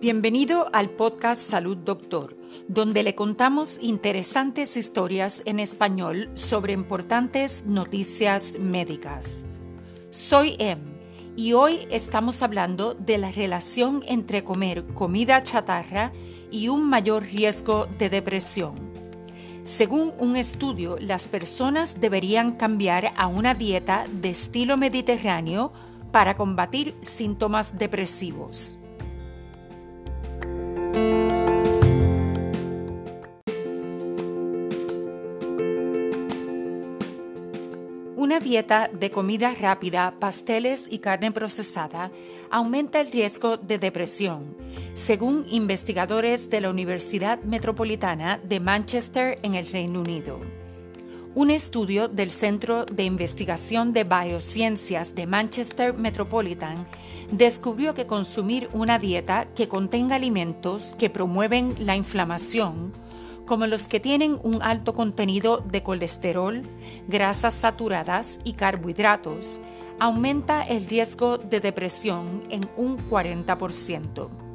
Bienvenido al podcast Salud Doctor, donde le contamos interesantes historias en español sobre importantes noticias médicas. Soy Em y hoy estamos hablando de la relación entre comer comida chatarra y un mayor riesgo de depresión. Según un estudio, las personas deberían cambiar a una dieta de estilo mediterráneo para combatir síntomas depresivos. Una dieta de comida rápida, pasteles y carne procesada aumenta el riesgo de depresión, según investigadores de la Universidad Metropolitana de Manchester en el Reino Unido. Un estudio del Centro de Investigación de Biociencias de Manchester Metropolitan descubrió que consumir una dieta que contenga alimentos que promueven la inflamación, como los que tienen un alto contenido de colesterol, grasas saturadas y carbohidratos, aumenta el riesgo de depresión en un 40%.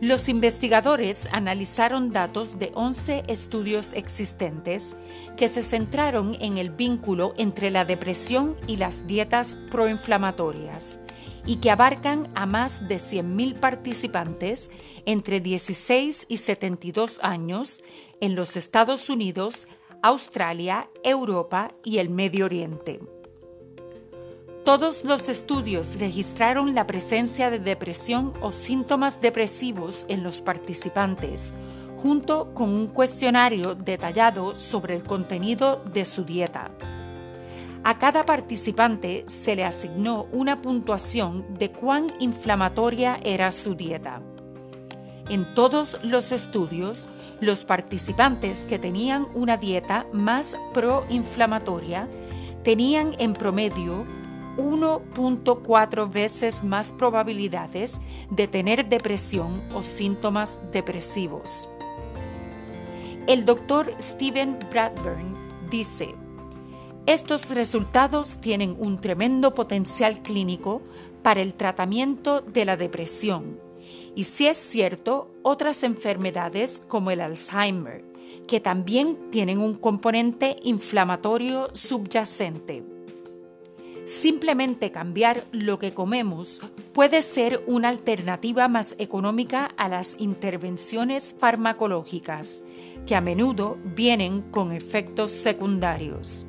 Los investigadores analizaron datos de 11 estudios existentes que se centraron en el vínculo entre la depresión y las dietas proinflamatorias y que abarcan a más de 100.000 participantes entre 16 y 72 años en los Estados Unidos, Australia, Europa y el Medio Oriente. Todos los estudios registraron la presencia de depresión o síntomas depresivos en los participantes, junto con un cuestionario detallado sobre el contenido de su dieta. A cada participante se le asignó una puntuación de cuán inflamatoria era su dieta. En todos los estudios, los participantes que tenían una dieta más proinflamatoria tenían en promedio 1.4 veces más probabilidades de tener depresión o síntomas depresivos. El doctor Steven Bradburn dice, estos resultados tienen un tremendo potencial clínico para el tratamiento de la depresión y si es cierto, otras enfermedades como el Alzheimer, que también tienen un componente inflamatorio subyacente. Simplemente cambiar lo que comemos puede ser una alternativa más económica a las intervenciones farmacológicas, que a menudo vienen con efectos secundarios.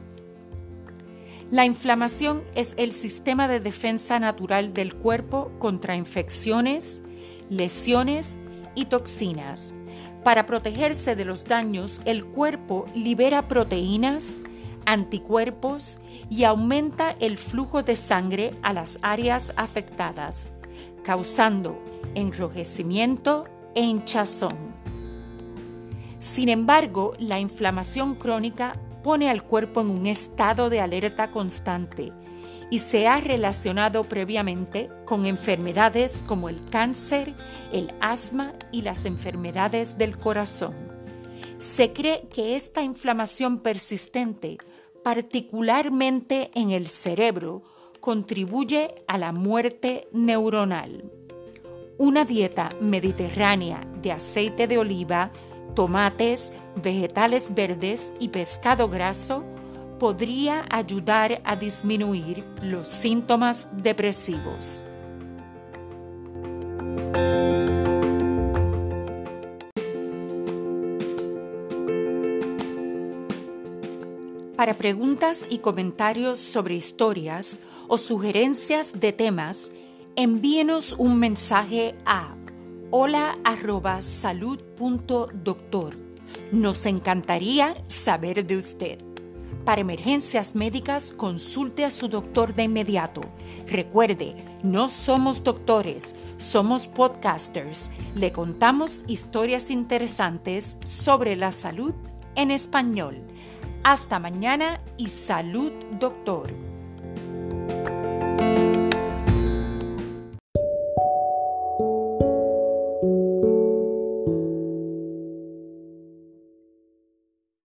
La inflamación es el sistema de defensa natural del cuerpo contra infecciones, lesiones y toxinas. Para protegerse de los daños, el cuerpo libera proteínas, anticuerpos y aumenta el flujo de sangre a las áreas afectadas, causando enrojecimiento e hinchazón. Sin embargo, la inflamación crónica pone al cuerpo en un estado de alerta constante y se ha relacionado previamente con enfermedades como el cáncer, el asma y las enfermedades del corazón. Se cree que esta inflamación persistente particularmente en el cerebro, contribuye a la muerte neuronal. Una dieta mediterránea de aceite de oliva, tomates, vegetales verdes y pescado graso podría ayudar a disminuir los síntomas depresivos. Para preguntas y comentarios sobre historias o sugerencias de temas, envíenos un mensaje a hola@salud.doctor. Nos encantaría saber de usted. Para emergencias médicas, consulte a su doctor de inmediato. Recuerde, no somos doctores, somos podcasters. Le contamos historias interesantes sobre la salud en español. Hasta mañana y salud, doctor.